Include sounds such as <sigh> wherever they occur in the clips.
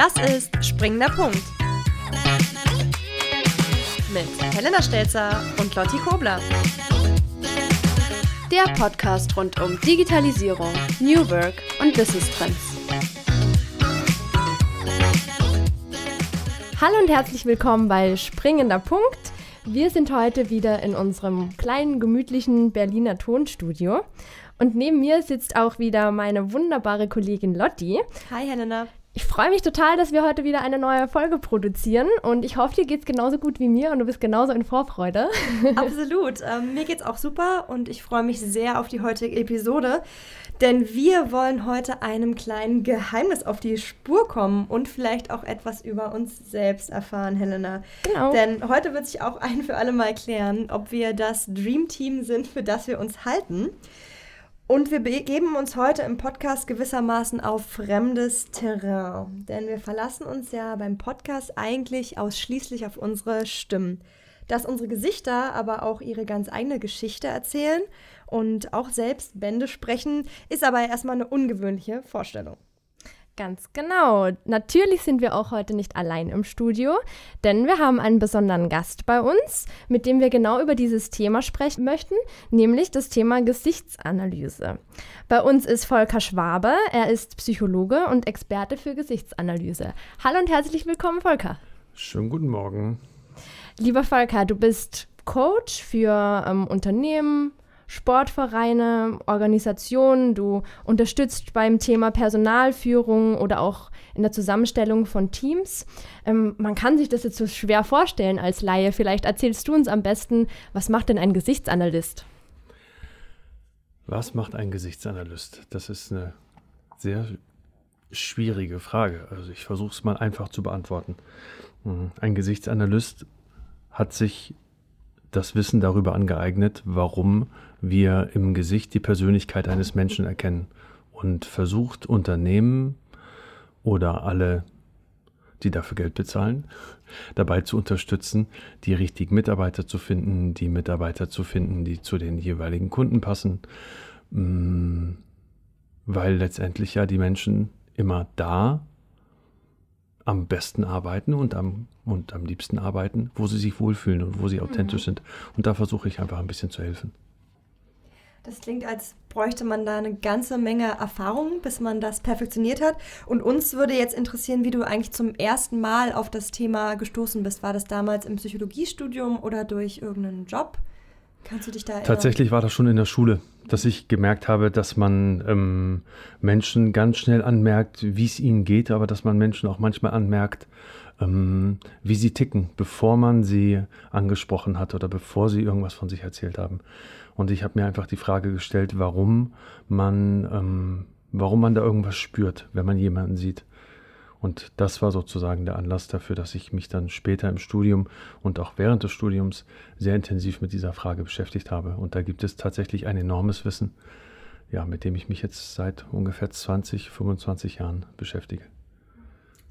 Das ist Springender Punkt. Mit Helena Stelzer und Lotti Kobler. Der Podcast rund um Digitalisierung, New Work und Business Trends. Hallo und herzlich willkommen bei Springender Punkt. Wir sind heute wieder in unserem kleinen, gemütlichen Berliner Tonstudio. Und neben mir sitzt auch wieder meine wunderbare Kollegin Lotti. Hi Helena. Ich freue mich total, dass wir heute wieder eine neue Folge produzieren und ich hoffe, dir geht es genauso gut wie mir und du bist genauso in Vorfreude. <laughs> Absolut. Ähm, mir es auch super und ich freue mich sehr auf die heutige Episode, denn wir wollen heute einem kleinen Geheimnis auf die Spur kommen und vielleicht auch etwas über uns selbst erfahren, Helena. Genau. Denn heute wird sich auch ein für alle Mal klären, ob wir das Dream Team sind, für das wir uns halten. Und wir begeben uns heute im Podcast gewissermaßen auf fremdes Terrain. Denn wir verlassen uns ja beim Podcast eigentlich ausschließlich auf unsere Stimmen. Dass unsere Gesichter aber auch ihre ganz eigene Geschichte erzählen und auch selbst Bände sprechen, ist aber erstmal eine ungewöhnliche Vorstellung. Ganz genau. Natürlich sind wir auch heute nicht allein im Studio, denn wir haben einen besonderen Gast bei uns, mit dem wir genau über dieses Thema sprechen möchten, nämlich das Thema Gesichtsanalyse. Bei uns ist Volker Schwabe, er ist Psychologe und Experte für Gesichtsanalyse. Hallo und herzlich willkommen, Volker. Schönen guten Morgen. Lieber Volker, du bist Coach für ähm, Unternehmen, Sportvereine, Organisationen, du unterstützt beim Thema Personalführung oder auch in der Zusammenstellung von Teams. Ähm, man kann sich das jetzt so schwer vorstellen als Laie. Vielleicht erzählst du uns am besten, was macht denn ein Gesichtsanalyst? Was macht ein Gesichtsanalyst? Das ist eine sehr schwierige Frage. Also ich versuche es mal einfach zu beantworten. Mhm. Ein Gesichtsanalyst hat sich das Wissen darüber angeeignet, warum wir im Gesicht die Persönlichkeit eines Menschen erkennen und versucht Unternehmen oder alle, die dafür Geld bezahlen, dabei zu unterstützen, die richtigen Mitarbeiter zu finden, die Mitarbeiter zu finden, die zu den jeweiligen Kunden passen, mm, weil letztendlich ja die Menschen immer da am besten arbeiten und am, und am liebsten arbeiten, wo sie sich wohlfühlen und wo sie authentisch mhm. sind. Und da versuche ich einfach ein bisschen zu helfen. Das klingt, als bräuchte man da eine ganze Menge Erfahrung, bis man das perfektioniert hat. Und uns würde jetzt interessieren, wie du eigentlich zum ersten Mal auf das Thema gestoßen bist. War das damals im Psychologiestudium oder durch irgendeinen Job? Kannst du dich da erinnern? Tatsächlich war das schon in der Schule, dass ich gemerkt habe, dass man ähm, Menschen ganz schnell anmerkt, wie es ihnen geht, aber dass man Menschen auch manchmal anmerkt, ähm, wie sie ticken, bevor man sie angesprochen hat oder bevor sie irgendwas von sich erzählt haben. Und ich habe mir einfach die Frage gestellt, warum man, ähm, warum man da irgendwas spürt, wenn man jemanden sieht. Und das war sozusagen der Anlass dafür, dass ich mich dann später im Studium und auch während des Studiums sehr intensiv mit dieser Frage beschäftigt habe. Und da gibt es tatsächlich ein enormes Wissen, ja, mit dem ich mich jetzt seit ungefähr 20, 25 Jahren beschäftige.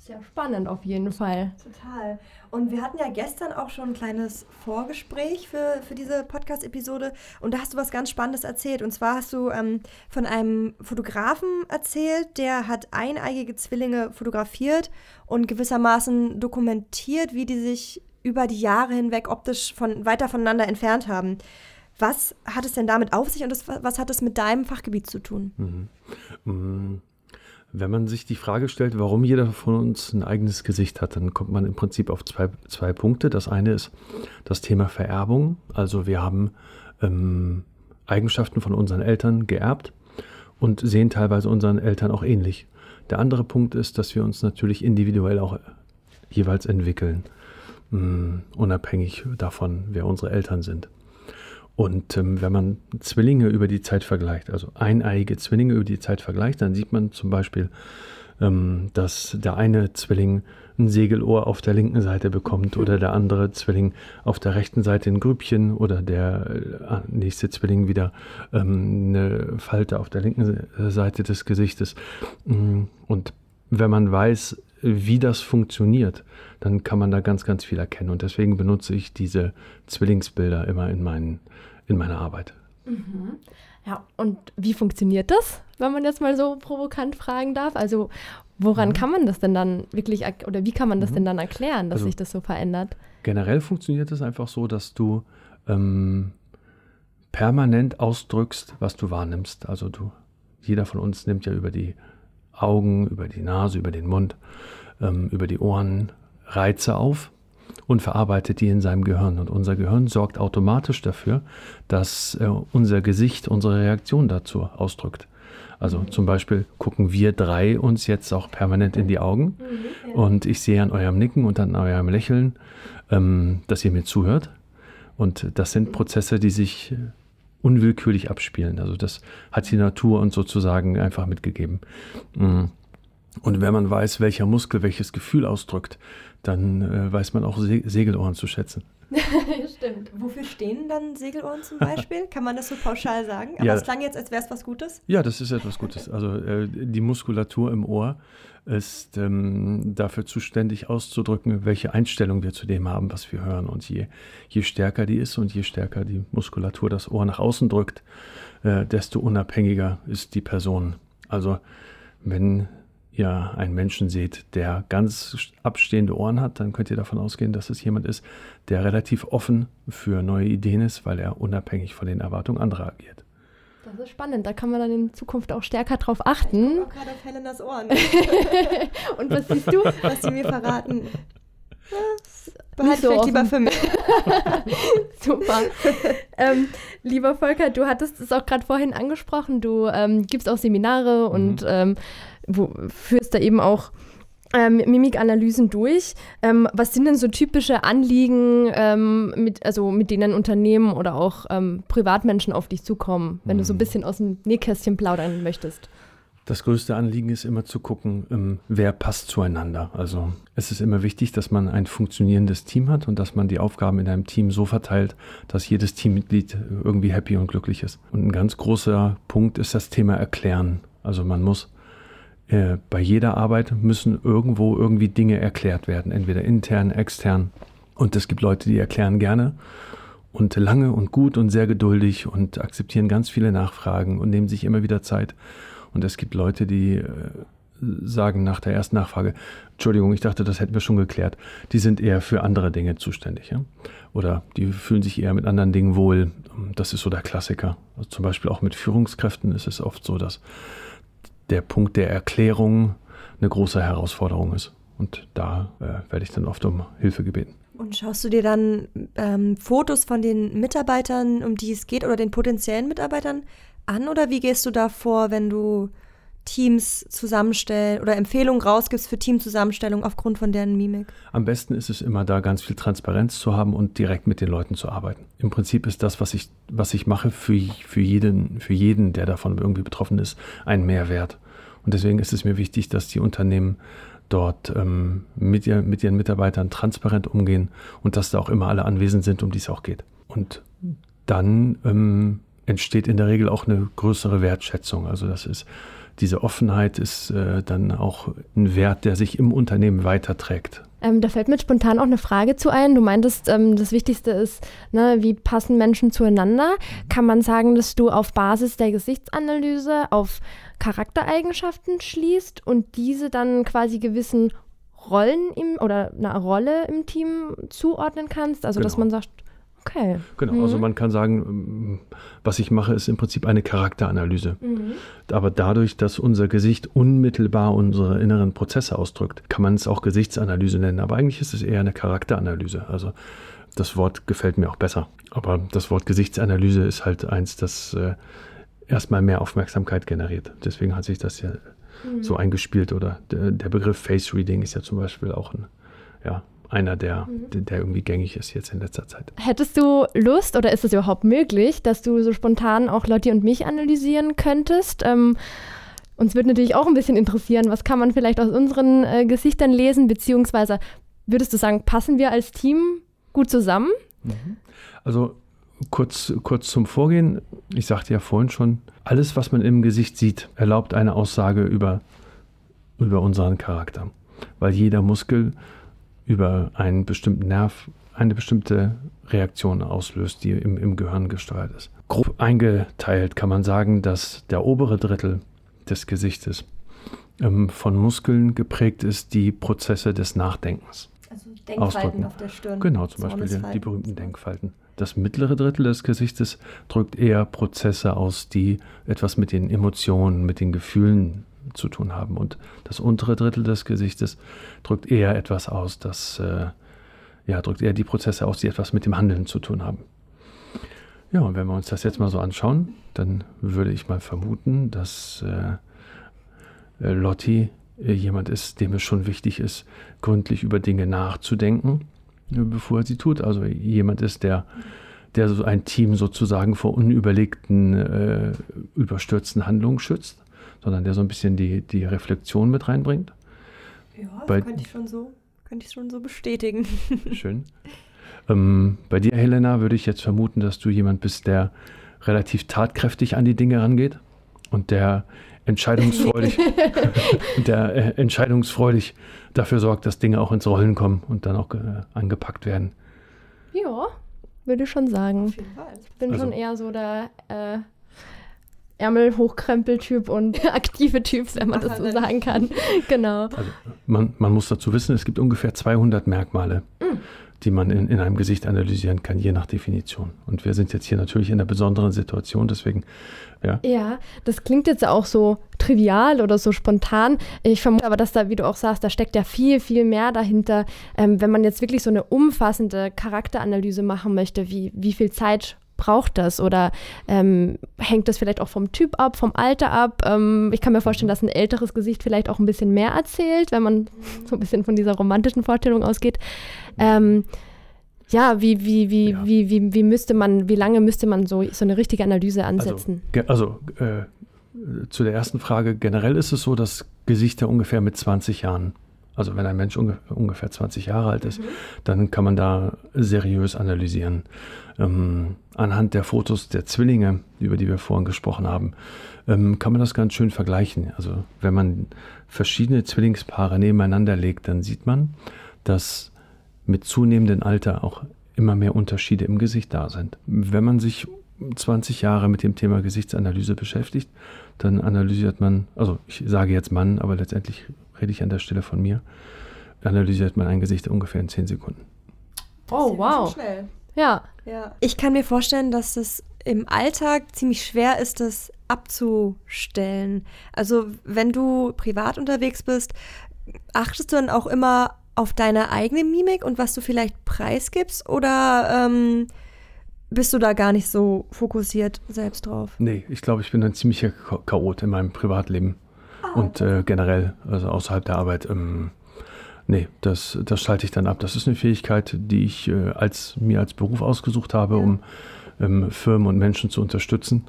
Sehr spannend auf jeden Fall. Total. Und wir hatten ja gestern auch schon ein kleines Vorgespräch für, für diese Podcast-Episode und da hast du was ganz Spannendes erzählt. Und zwar hast du ähm, von einem Fotografen erzählt, der hat eineigige Zwillinge fotografiert und gewissermaßen dokumentiert, wie die sich über die Jahre hinweg optisch von, weiter voneinander entfernt haben. Was hat es denn damit auf sich und das, was hat es mit deinem Fachgebiet zu tun? Mhm. Mhm. Wenn man sich die Frage stellt, warum jeder von uns ein eigenes Gesicht hat, dann kommt man im Prinzip auf zwei, zwei Punkte. Das eine ist das Thema Vererbung. Also wir haben ähm, Eigenschaften von unseren Eltern geerbt und sehen teilweise unseren Eltern auch ähnlich. Der andere Punkt ist, dass wir uns natürlich individuell auch jeweils entwickeln, mh, mm, unabhängig davon, wer unsere Eltern sind. Und ähm, wenn man Zwillinge über die Zeit vergleicht, also eineiige Zwillinge über die Zeit vergleicht, dann sieht man zum Beispiel, ähm, dass der eine Zwilling ein Segelohr auf der linken Seite bekommt oder der andere Zwilling auf der rechten Seite ein Grübchen oder der äh, nächste Zwilling wieder ähm, eine Falte auf der linken Seite des Gesichtes. Mm, und wenn man weiß, wie das funktioniert, dann kann man da ganz, ganz viel erkennen. Und deswegen benutze ich diese Zwillingsbilder immer in, meinen, in meiner Arbeit. Mhm. Ja, und wie funktioniert das, wenn man jetzt mal so provokant fragen darf? Also woran mhm. kann man das denn dann wirklich, oder wie kann man das mhm. denn dann erklären, dass also, sich das so verändert? Generell funktioniert es einfach so, dass du ähm, permanent ausdrückst, was du wahrnimmst. Also du, jeder von uns nimmt ja über die Augen, über die Nase, über den Mund, ähm, über die Ohren Reize auf und verarbeitet die in seinem Gehirn. Und unser Gehirn sorgt automatisch dafür, dass äh, unser Gesicht unsere Reaktion dazu ausdrückt. Also zum Beispiel gucken wir drei uns jetzt auch permanent in die Augen mhm, und ich sehe an eurem Nicken und an eurem Lächeln, ähm, dass ihr mir zuhört. Und das sind Prozesse, die sich unwillkürlich abspielen. Also das hat die Natur uns sozusagen einfach mitgegeben. Mm. Und wenn man weiß, welcher Muskel welches Gefühl ausdrückt, dann äh, weiß man auch Se Segelohren zu schätzen. <laughs> Stimmt. Wofür stehen dann Segelohren zum Beispiel? Kann man das so pauschal sagen? Aber es klang jetzt, als wäre es was Gutes. Ja, das ist etwas Gutes. Also äh, die Muskulatur im Ohr ist ähm, dafür zuständig auszudrücken, welche Einstellung wir zu dem haben, was wir hören. Und je, je stärker die ist und je stärker die Muskulatur das Ohr nach außen drückt, äh, desto unabhängiger ist die Person. Also wenn ihr einen Menschen seht, der ganz abstehende Ohren hat, dann könnt ihr davon ausgehen, dass es jemand ist, der relativ offen für neue Ideen ist, weil er unabhängig von den Erwartungen anderer agiert. Das ist spannend, da kann man dann in Zukunft auch stärker drauf achten. Ich auch gerade auf Helenas Ohren. <laughs> Und was siehst du? Was sie mir verraten. Das behalte so lieber für mich. <laughs> Super. ähm, lieber Volker, du hattest es auch gerade vorhin angesprochen, du ähm, gibst auch Seminare mhm. und ähm, wo, führst da eben auch ähm, Mimikanalysen durch. Ähm, was sind denn so typische Anliegen, ähm, mit, also mit denen Unternehmen oder auch ähm, Privatmenschen auf dich zukommen, wenn hm. du so ein hm. bisschen aus dem Nähkästchen plaudern möchtest? Das größte Anliegen ist immer zu gucken, ähm, wer passt zueinander. Also es ist immer wichtig, dass man ein funktionierendes Team hat und dass man die Aufgaben in einem Team so verteilt, dass jedes Teammitglied irgendwie happy und glücklich ist. Und ein ganz großer Punkt ist das Thema Erklären. Also man muss äh, bei jeder Arbeit müssen irgendwo irgendwie Dinge erklärt werden, entweder intern, extern. Und es gibt Leute, die erklären gerne und lange und gut und sehr geduldig und akzeptieren ganz viele Nachfragen und nehmen sich immer wieder Zeit. Und es gibt Leute, die äh, sagen nach der ersten Nachfrage, Entschuldigung, ich dachte, das hätten wir schon geklärt. Die sind eher für andere Dinge zuständig. Ja? Oder die fühlen sich eher mit anderen Dingen wohl. Das ist so der Klassiker. Also zum Beispiel auch mit Führungskräften ist es oft so, dass der Punkt der Erklärung eine große Herausforderung ist. Und da äh, werde ich dann oft um Hilfe gebeten. Und schaust du dir dann ähm, Fotos von den Mitarbeitern, um die es geht, oder den potenziellen Mitarbeitern an? Oder wie gehst du da vor, wenn du Teams zusammenstellen oder Empfehlungen rausgibst für Teamzusammenstellung aufgrund von deren Mimik? Am besten ist es immer da, ganz viel Transparenz zu haben und direkt mit den Leuten zu arbeiten. Im Prinzip ist das, was ich, was ich mache, für, für, jeden, für jeden, der davon irgendwie betroffen ist, ein Mehrwert. Und deswegen ist es mir wichtig, dass die Unternehmen dort ähm, mit, ihr, mit ihren Mitarbeitern transparent umgehen und dass da auch immer alle anwesend sind, um die es auch geht. Und dann ähm, entsteht in der Regel auch eine größere Wertschätzung. Also das ist diese Offenheit ist äh, dann auch ein Wert, der sich im Unternehmen weiterträgt. Ähm, da fällt mir spontan auch eine Frage zu ein. Du meintest, ähm, das Wichtigste ist, ne, wie passen Menschen zueinander? Kann man sagen, dass du auf Basis der Gesichtsanalyse auf Charaktereigenschaften schließt und diese dann quasi gewissen Rollen im oder einer Rolle im Team zuordnen kannst? Also, genau. dass man sagt, Okay. Genau, mhm. also man kann sagen, ähm, was ich mache, ist im Prinzip eine Charakteranalyse. Mhm. Aber dadurch, dass unser Gesicht unmittelbar unsere inneren Prozesse ausdrückt, kann man es auch Gesichtsanalyse nennen. Aber eigentlich ist es eher eine Charakteranalyse. Also das Wort gefällt mir auch besser. Aber das Wort Gesichtsanalyse ist halt eins, das äh, erstmal mehr Aufmerksamkeit generiert. Deswegen hat sich das ja mhm. so eingespielt. Oder der, der Begriff Face Reading ist ja zum Beispiel auch ein, ja, einer, der, mhm. der irgendwie gängig ist jetzt in letzter Zeit. Hättest du Lust oder ist es überhaupt möglich, dass du so spontan auch Lotti und mich analysieren könntest? Ähm, uns würde natürlich auch ein bisschen interessieren, was kann man vielleicht aus unseren äh, Gesichtern lesen, beziehungsweise würdest du sagen, passen wir als Team gut zusammen? Mhm. Also kurz, kurz zum Vorgehen. Ich sagte ja vorhin schon, alles, was man im Gesicht sieht, erlaubt eine Aussage über, über unseren Charakter. Weil jeder Muskel über einen bestimmten Nerv eine bestimmte Reaktion auslöst, die im, im Gehirn gesteuert ist. Grob eingeteilt kann man sagen, dass der obere Drittel des Gesichtes ähm, von Muskeln geprägt ist, die Prozesse des Nachdenkens. Also Denkfalten ausdrücken. auf der Stirn. Genau, zum Beispiel die, die berühmten Denkfalten. Das mittlere Drittel des Gesichtes drückt eher Prozesse aus, die etwas mit den Emotionen, mit den Gefühlen zu tun haben. Und das untere Drittel des Gesichtes drückt eher etwas aus, das äh, ja, drückt eher die Prozesse aus, die etwas mit dem Handeln zu tun haben. Ja, und wenn wir uns das jetzt mal so anschauen, dann würde ich mal vermuten, dass äh, äh Lotti äh, jemand ist, dem es schon wichtig ist, gründlich über Dinge nachzudenken, äh, bevor er sie tut. Also jemand ist, der, der so ein Team sozusagen vor unüberlegten, äh, überstürzten Handlungen schützt, sondern der so ein bisschen die, die Reflexion mit reinbringt. Ja, das Bei, könnte ich schon so könnte ich schon so bestätigen. <laughs> Schön. Ähm, bei dir, Helena, würde ich jetzt vermuten, dass du jemand bist, der relativ tatkräftig an die Dinge rangeht und der entscheidungsfreudig, <laughs> der äh, entscheidungsfreudig dafür sorgt, dass Dinge auch ins Rollen kommen und dann auch äh, angepackt werden. Ja, würde ich schon sagen. Ich bin also, schon eher so der äh, Ärmel hochkrempel-Typ und <laughs> aktive Typ, wenn man das so sagen kann. genau. Also man, man, muss dazu wissen, es gibt ungefähr 200 Merkmale, mm. die man in, in einem Gesicht analysieren kann, je nach Definition. Und wir sind jetzt hier natürlich in einer besonderen Situation, deswegen, ja. Ja, das klingt jetzt auch so trivial oder so spontan. Ich vermute aber, dass da, wie du auch sagst, da steckt ja viel, viel mehr dahinter. Ähm, wenn man jetzt wirklich so eine umfassende Charakteranalyse machen möchte, wie, wie viel Zeit braucht das? Oder ähm, hängt das vielleicht auch vom Typ ab, vom Alter ab? Ähm, ich kann mir vorstellen, dass ein älteres Gesicht vielleicht auch ein bisschen mehr erzählt, wenn man <laughs> so ein bisschen von dieser romantischen Vorstellung ausgeht. Ähm, ja, wie, wie, wie, ja. Wie, wie, wie müsste man, wie lange müsste man so, so eine richtige Analyse also, ansetzen? Also, also äh, zu der ersten Frage, generell ist es so, dass Gesichter ungefähr mit 20 Jahren also wenn ein Mensch unge ungefähr 20 Jahre alt ist, mhm. dann kann man da seriös analysieren. Ähm, anhand der Fotos der Zwillinge, über die wir vorhin gesprochen haben, ähm, kann man das ganz schön vergleichen. Also wenn man verschiedene Zwillingspaare nebeneinander legt, dann sieht man, dass mit zunehmendem Alter auch immer mehr Unterschiede im Gesicht da sind. Wenn man sich 20 Jahre mit dem Thema Gesichtsanalyse beschäftigt, dann analysiert man, also ich sage jetzt Mann, aber letztendlich rede ich an der Stelle von mir, analysiert man ein Gesicht ungefähr in 10 Sekunden. Oh, wow. schnell. Ja. ja. Ich kann mir vorstellen, dass es im Alltag ziemlich schwer ist, das abzustellen. Also wenn du privat unterwegs bist, achtest du dann auch immer auf deine eigene Mimik und was du vielleicht preisgibst oder ähm, bist du da gar nicht so fokussiert selbst drauf? Nee, ich glaube, ich bin ein ziemlicher Chaot in meinem Privatleben und äh, generell, also außerhalb der Arbeit. Ähm, Nee, das, das schalte ich dann ab. Das ist eine Fähigkeit, die ich äh, als, mir als Beruf ausgesucht habe, um ähm, Firmen und Menschen zu unterstützen.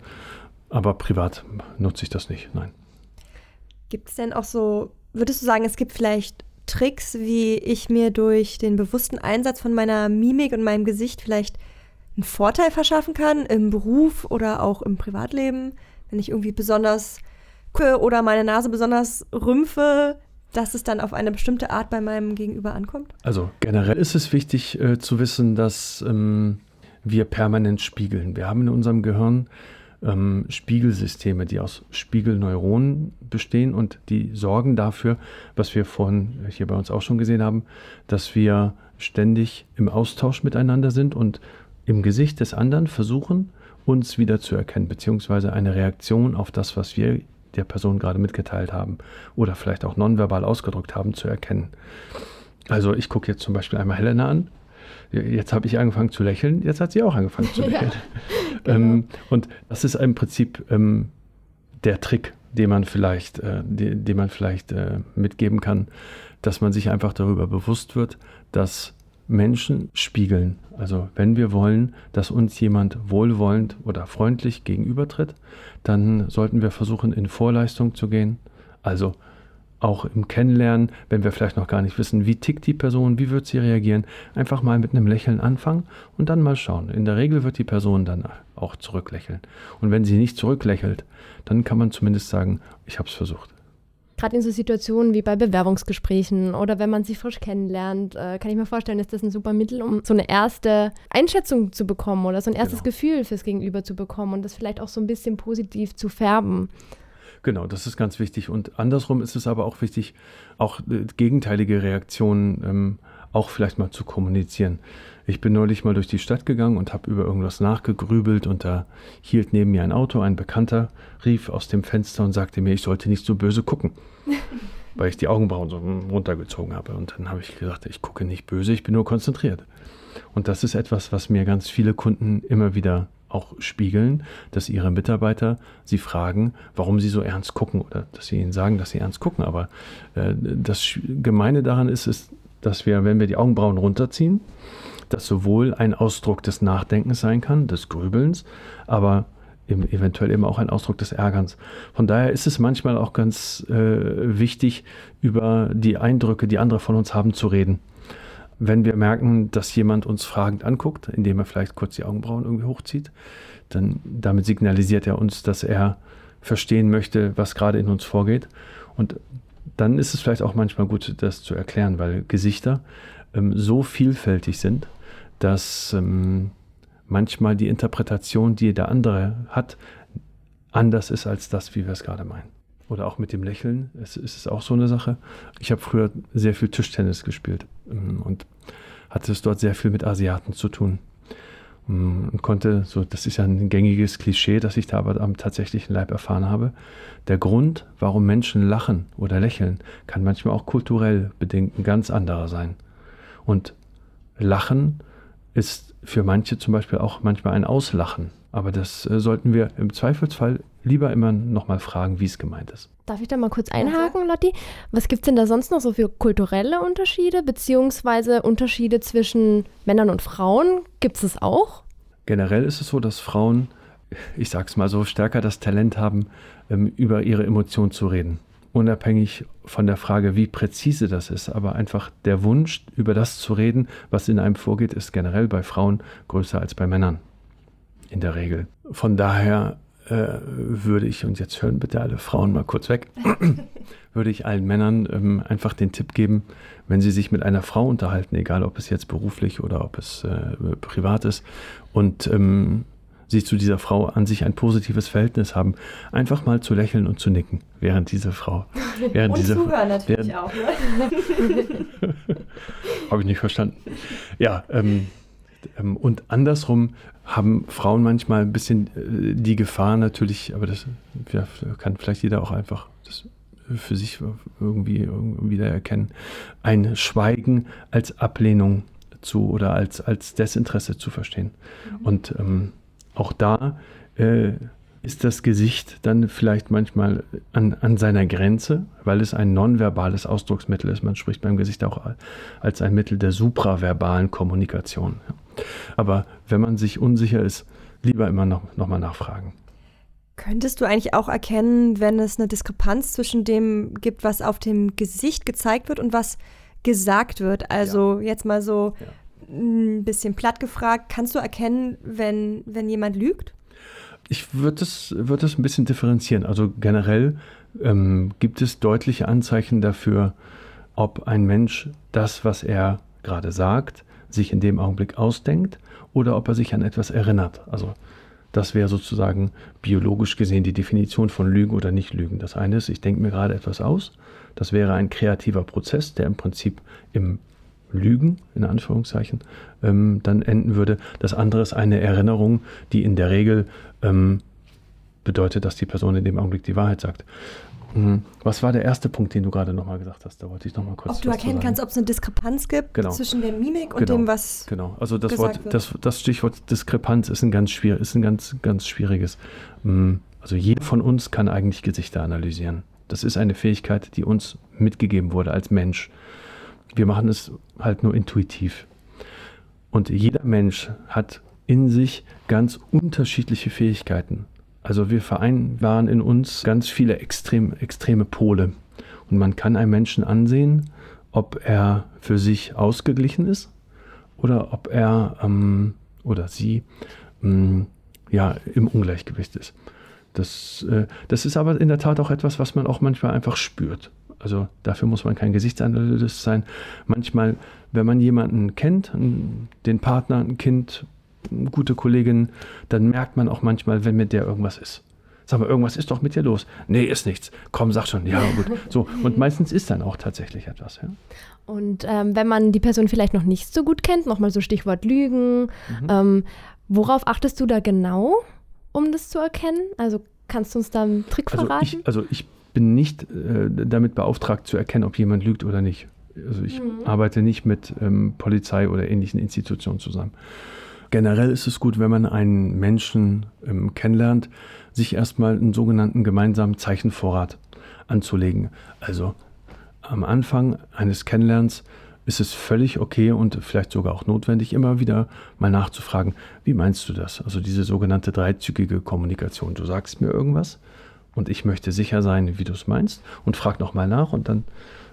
Aber privat nutze ich das nicht, nein. Gibt es denn auch so, würdest du sagen, es gibt vielleicht Tricks, wie ich mir durch den bewussten Einsatz von meiner Mimik und meinem Gesicht vielleicht einen Vorteil verschaffen kann im Beruf oder auch im Privatleben, wenn ich irgendwie besonders oder meine Nase besonders rümpfe, dass es dann auf eine bestimmte Art bei meinem Gegenüber ankommt? Also generell ist es wichtig äh, zu wissen, dass ähm, wir permanent spiegeln. Wir haben in unserem Gehirn ähm, Spiegelsysteme, die aus Spiegelneuronen bestehen und die sorgen dafür, was wir vorhin hier bei uns auch schon gesehen haben, dass wir ständig im Austausch miteinander sind und im Gesicht des anderen versuchen, uns wieder zu erkennen, beziehungsweise eine Reaktion auf das, was wir der Person gerade mitgeteilt haben oder vielleicht auch nonverbal ausgedrückt haben, zu erkennen. Also ich gucke jetzt zum Beispiel einmal Helena an. Jetzt habe ich angefangen zu lächeln, jetzt hat sie auch angefangen zu <laughs> lächeln. Ja, genau. ähm, und das ist im Prinzip ähm, der Trick, den man vielleicht, äh, den, den, man vielleicht äh, mitgeben kann, dass man sich einfach darüber bewusst wird, dass Menschen spiegeln. Also wenn wir wollen, dass uns jemand wohlwollend oder freundlich gegenübertritt, dann sollten wir versuchen, in Vorleistung zu gehen. Also auch im Kennenlernen, wenn wir vielleicht noch gar nicht wissen, wie tickt die Person, wie wird sie reagieren, einfach mal mit einem Lächeln anfangen und dann mal schauen. In der Regel wird die Person dann auch zurücklächeln. Und wenn sie nicht zurücklächelt, dann kann man zumindest sagen, ich habe es versucht. Gerade in so Situationen wie bei Bewerbungsgesprächen oder wenn man sich frisch kennenlernt, äh, kann ich mir vorstellen, ist das ein super Mittel, um so eine erste Einschätzung zu bekommen oder so ein erstes genau. Gefühl fürs Gegenüber zu bekommen und das vielleicht auch so ein bisschen positiv zu färben. Genau, das ist ganz wichtig. Und andersrum ist es aber auch wichtig, auch äh, gegenteilige Reaktionen ähm, auch vielleicht mal zu kommunizieren. Ich bin neulich mal durch die Stadt gegangen und habe über irgendwas nachgegrübelt und da hielt neben mir ein Auto, ein Bekannter rief aus dem Fenster und sagte mir, ich sollte nicht so böse gucken, <laughs> weil ich die Augenbrauen so runtergezogen habe. Und dann habe ich gesagt, ich gucke nicht böse, ich bin nur konzentriert. Und das ist etwas, was mir ganz viele Kunden immer wieder auch spiegeln, dass ihre Mitarbeiter sie fragen, warum sie so ernst gucken oder dass sie ihnen sagen, dass sie ernst gucken. Aber äh, das Gemeine daran ist, ist, dass wir, wenn wir die Augenbrauen runterziehen, das sowohl ein Ausdruck des Nachdenkens sein kann, des Grübelns, aber eventuell eben auch ein Ausdruck des Ärgerns. Von daher ist es manchmal auch ganz äh, wichtig, über die Eindrücke, die andere von uns haben, zu reden. Wenn wir merken, dass jemand uns fragend anguckt, indem er vielleicht kurz die Augenbrauen irgendwie hochzieht, dann damit signalisiert er uns, dass er verstehen möchte, was gerade in uns vorgeht. Und dann ist es vielleicht auch manchmal gut, das zu erklären, weil Gesichter ähm, so vielfältig sind, dass ähm, manchmal die Interpretation, die der andere hat, anders ist als das, wie wir es gerade meinen. Oder auch mit dem Lächeln. Es ist auch so eine Sache. Ich habe früher sehr viel Tischtennis gespielt ähm, und hatte es dort sehr viel mit Asiaten zu tun. Und konnte, so, das ist ja ein gängiges Klischee, das ich da aber am tatsächlichen Leib erfahren habe. Der Grund, warum Menschen lachen oder lächeln, kann manchmal auch kulturell bedingt ein ganz anderer sein. Und Lachen ist für manche zum Beispiel auch manchmal ein Auslachen. Aber das äh, sollten wir im Zweifelsfall lieber immer nochmal fragen, wie es gemeint ist. Darf ich da mal kurz einhaken, Lotti? Was gibt es denn da sonst noch so für kulturelle Unterschiede, beziehungsweise Unterschiede zwischen Männern und Frauen? Gibt es auch? Generell ist es so, dass Frauen, ich sag's mal so, stärker das Talent haben, ähm, über ihre Emotionen zu reden. Unabhängig von der Frage, wie präzise das ist, aber einfach der Wunsch, über das zu reden, was in einem vorgeht, ist generell bei Frauen größer als bei Männern. In der Regel. Von daher äh, würde ich, und jetzt hören bitte alle Frauen mal kurz weg, <laughs> würde ich allen Männern ähm, einfach den Tipp geben, wenn sie sich mit einer Frau unterhalten, egal ob es jetzt beruflich oder ob es äh, privat ist, und ähm, sie zu dieser Frau an sich ein positives Verhältnis haben, einfach mal zu lächeln und zu nicken, während diese Frau. <laughs> Während und diese, zuhören natürlich während, auch. Ne? <laughs> Habe ich nicht verstanden. Ja, ähm, ähm, und andersrum haben Frauen manchmal ein bisschen äh, die Gefahr natürlich, aber das ja, kann vielleicht jeder auch einfach das für sich irgendwie, irgendwie wieder erkennen, ein Schweigen als Ablehnung zu oder als, als Desinteresse zu verstehen. Mhm. Und ähm, auch da äh, ist das Gesicht dann vielleicht manchmal an, an seiner Grenze, weil es ein nonverbales Ausdrucksmittel ist. Man spricht beim Gesicht auch als ein Mittel der supraverbalen Kommunikation. Aber wenn man sich unsicher ist, lieber immer noch, noch mal nachfragen. Könntest du eigentlich auch erkennen, wenn es eine Diskrepanz zwischen dem gibt, was auf dem Gesicht gezeigt wird und was gesagt wird? Also ja. jetzt mal so ja. Ein bisschen platt gefragt, kannst du erkennen, wenn, wenn jemand lügt? Ich würde es würd ein bisschen differenzieren. Also generell ähm, gibt es deutliche Anzeichen dafür, ob ein Mensch das, was er gerade sagt, sich in dem Augenblick ausdenkt oder ob er sich an etwas erinnert. Also das wäre sozusagen biologisch gesehen die Definition von Lügen oder Nicht-Lügen. Das eine ist, ich denke mir gerade etwas aus. Das wäre ein kreativer Prozess, der im Prinzip im Lügen, in Anführungszeichen, ähm, dann enden würde. Das andere ist eine Erinnerung, die in der Regel ähm, bedeutet, dass die Person in dem Augenblick die Wahrheit sagt. Mhm. Was war der erste Punkt, den du gerade nochmal gesagt hast? Da wollte ich nochmal kurz. Ob du erkennen kannst, ob es eine Diskrepanz gibt genau. zwischen der Mimik und genau. dem, was. Genau, also das, Wort, das, das, Stichwort Diskrepanz ist ein ganz schwierig, ist ein ganz, ganz schwieriges. Mhm. Also jeder von uns kann eigentlich Gesichter analysieren. Das ist eine Fähigkeit, die uns mitgegeben wurde als Mensch. Wir machen es halt nur intuitiv. Und jeder Mensch hat in sich ganz unterschiedliche Fähigkeiten. Also wir vereinbaren in uns ganz viele extrem, extreme Pole. Und man kann einem Menschen ansehen, ob er für sich ausgeglichen ist oder ob er ähm, oder sie ähm, ja, im Ungleichgewicht ist. Das, äh, das ist aber in der Tat auch etwas, was man auch manchmal einfach spürt. Also dafür muss man kein Gesichtsanalyst sein. Manchmal, wenn man jemanden kennt, den Partner, ein Kind, eine gute Kollegin, dann merkt man auch manchmal, wenn mit der irgendwas ist. Sag mal, irgendwas ist doch mit dir los. Nee, ist nichts. Komm, sag schon. Ja, gut. So. Und meistens ist dann auch tatsächlich etwas. Ja. Und ähm, wenn man die Person vielleicht noch nicht so gut kennt, nochmal so Stichwort Lügen, mhm. ähm, worauf achtest du da genau, um das zu erkennen? Also kannst du uns da einen Trick also verraten? Ich, also ich bin nicht äh, damit beauftragt zu erkennen, ob jemand lügt oder nicht. Also ich mhm. arbeite nicht mit ähm, Polizei oder ähnlichen Institutionen zusammen. Generell ist es gut, wenn man einen Menschen ähm, kennenlernt, sich erstmal einen sogenannten gemeinsamen Zeichenvorrat anzulegen. Also am Anfang eines Kennenlernens ist es völlig okay und vielleicht sogar auch notwendig, immer wieder mal nachzufragen, wie meinst du das? Also diese sogenannte dreizügige Kommunikation. Du sagst mir irgendwas, und ich möchte sicher sein, wie du es meinst und frag nochmal nach und dann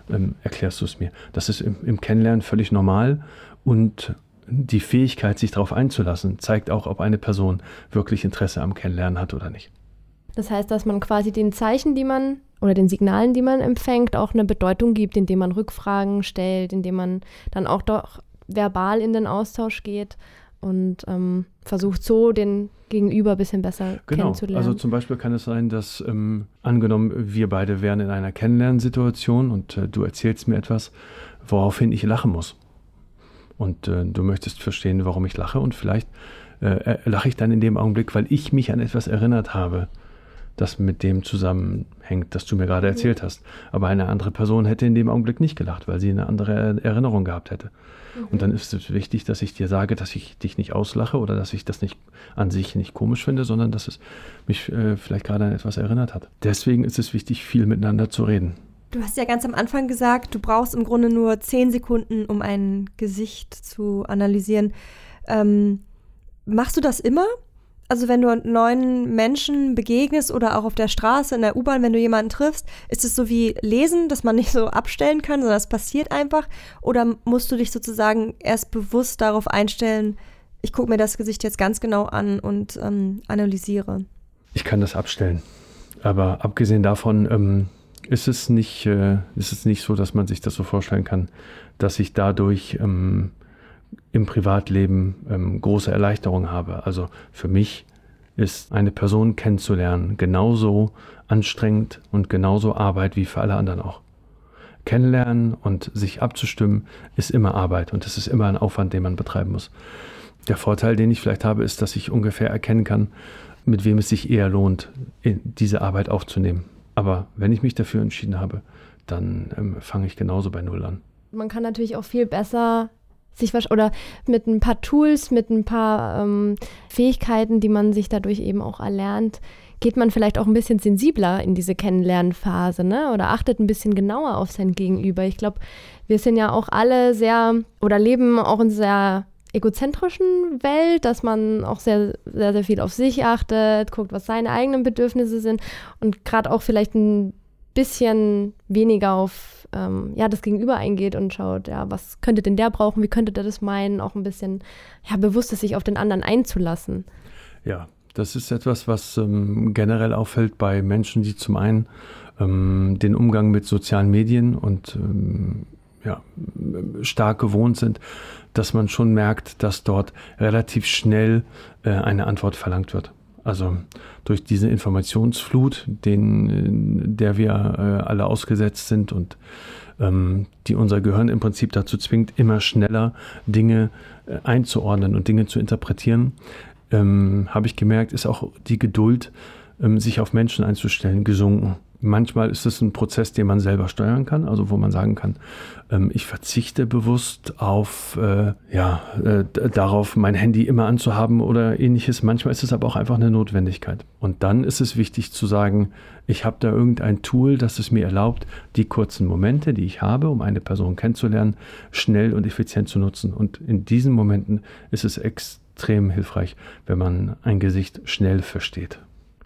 ähm, erklärst du es mir. Das ist im, im, Kennenlernen völlig normal und die Fähigkeit, sich darauf einzulassen, zeigt auch, ob eine Person wirklich Interesse am Kennenlernen hat oder nicht. Das heißt, dass man quasi den Zeichen, die man oder den Signalen, die man empfängt, auch eine Bedeutung gibt, indem man Rückfragen stellt, indem man dann auch doch verbal in den Austausch geht und ähm, versucht so den Gegenüber ein bisschen besser genau. kennenzulernen. Also zum Beispiel kann es sein, dass ähm, angenommen, wir beide wären in einer Kennenlernsituation und äh, du erzählst mir etwas, woraufhin ich lachen muss. Und äh, du möchtest verstehen, warum ich lache und vielleicht äh, lache ich dann in dem Augenblick, weil ich mich an etwas erinnert habe, das mit dem zusammenhängt, das du mir gerade erzählt hast. Aber eine andere Person hätte in dem Augenblick nicht gelacht, weil sie eine andere Erinnerung gehabt hätte. Und dann ist es wichtig, dass ich dir sage, dass ich dich nicht auslache oder dass ich das nicht an sich nicht komisch finde, sondern dass es mich äh, vielleicht gerade an etwas erinnert hat. Deswegen ist es wichtig, viel miteinander zu reden. Du hast ja ganz am Anfang gesagt, du brauchst im Grunde nur zehn Sekunden, um ein Gesicht zu analysieren. Ähm, machst du das immer? Also wenn du neuen Menschen begegnest oder auch auf der Straße, in der U-Bahn, wenn du jemanden triffst, ist es so wie Lesen, dass man <laughs> nicht so abstellen kann, sondern es passiert einfach? Oder musst du dich sozusagen erst bewusst darauf einstellen, ich gucke mir das Gesicht jetzt ganz genau an und ähm, analysiere? Ich kann das abstellen. Aber abgesehen davon ähm, ist, es nicht, äh, ist es nicht so, dass man sich das so vorstellen kann, dass ich dadurch ähm, im Privatleben ähm, große Erleichterung habe. Also für mich ist eine Person kennenzulernen genauso anstrengend und genauso Arbeit wie für alle anderen auch. Kennenlernen und sich abzustimmen ist immer Arbeit und es ist immer ein Aufwand, den man betreiben muss. Der Vorteil, den ich vielleicht habe, ist, dass ich ungefähr erkennen kann, mit wem es sich eher lohnt, diese Arbeit aufzunehmen. Aber wenn ich mich dafür entschieden habe, dann ähm, fange ich genauso bei Null an. Man kann natürlich auch viel besser sich oder mit ein paar Tools, mit ein paar ähm, Fähigkeiten, die man sich dadurch eben auch erlernt, geht man vielleicht auch ein bisschen sensibler in diese Kennenlernphase, ne? Oder achtet ein bisschen genauer auf sein Gegenüber. Ich glaube, wir sind ja auch alle sehr oder leben auch in sehr egozentrischen Welt, dass man auch sehr, sehr, sehr viel auf sich achtet, guckt, was seine eigenen Bedürfnisse sind und gerade auch vielleicht ein bisschen weniger auf ähm, ja, das Gegenüber eingeht und schaut, ja, was könnte denn der brauchen, wie könnte der das meinen, auch ein bisschen ja, bewusst sich auf den anderen einzulassen. Ja, das ist etwas, was ähm, generell auffällt bei Menschen, die zum einen ähm, den Umgang mit sozialen Medien und ähm, ja, stark gewohnt sind, dass man schon merkt, dass dort relativ schnell äh, eine Antwort verlangt wird. Also durch diese Informationsflut, den, der wir äh, alle ausgesetzt sind und ähm, die unser Gehirn im Prinzip dazu zwingt, immer schneller Dinge äh, einzuordnen und Dinge zu interpretieren, ähm, habe ich gemerkt, ist auch die Geduld, ähm, sich auf Menschen einzustellen, gesunken. Manchmal ist es ein Prozess, den man selber steuern kann, also wo man sagen kann, ähm, ich verzichte bewusst auf, äh, ja, äh, darauf, mein Handy immer anzuhaben oder ähnliches. Manchmal ist es aber auch einfach eine Notwendigkeit. Und dann ist es wichtig zu sagen, ich habe da irgendein Tool, das es mir erlaubt, die kurzen Momente, die ich habe, um eine Person kennenzulernen, schnell und effizient zu nutzen. Und in diesen Momenten ist es extrem hilfreich, wenn man ein Gesicht schnell versteht.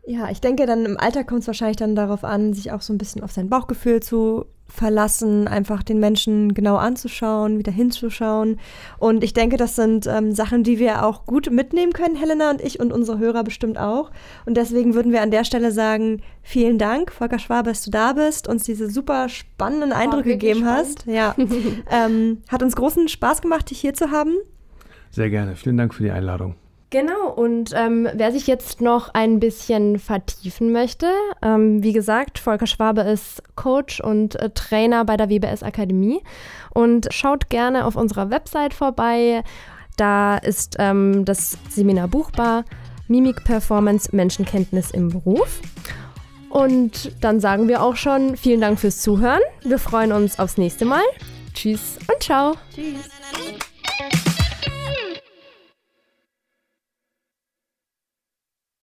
Ja, ich denke, dann im Alter kommt es wahrscheinlich dann darauf an, sich auch so ein bisschen auf sein Bauchgefühl zu verlassen, einfach den Menschen genau anzuschauen, wieder hinzuschauen. Und ich denke, das sind ähm, Sachen, die wir auch gut mitnehmen können, Helena und ich und unsere Hörer bestimmt auch. Und deswegen würden wir an der Stelle sagen, vielen Dank, Volker Schwabe, dass du da bist, uns diese super spannenden Eindrücke gegeben spannend. hast. Ja. <laughs> ähm, hat uns großen Spaß gemacht, dich hier zu haben. Sehr gerne. Vielen Dank für die Einladung. Genau, und ähm, wer sich jetzt noch ein bisschen vertiefen möchte, ähm, wie gesagt, Volker Schwabe ist Coach und äh, Trainer bei der WBS Akademie und schaut gerne auf unserer Website vorbei. Da ist ähm, das Seminar buchbar, Mimik Performance Menschenkenntnis im Beruf. Und dann sagen wir auch schon vielen Dank fürs Zuhören. Wir freuen uns aufs nächste Mal. Tschüss und ciao. Tschüss.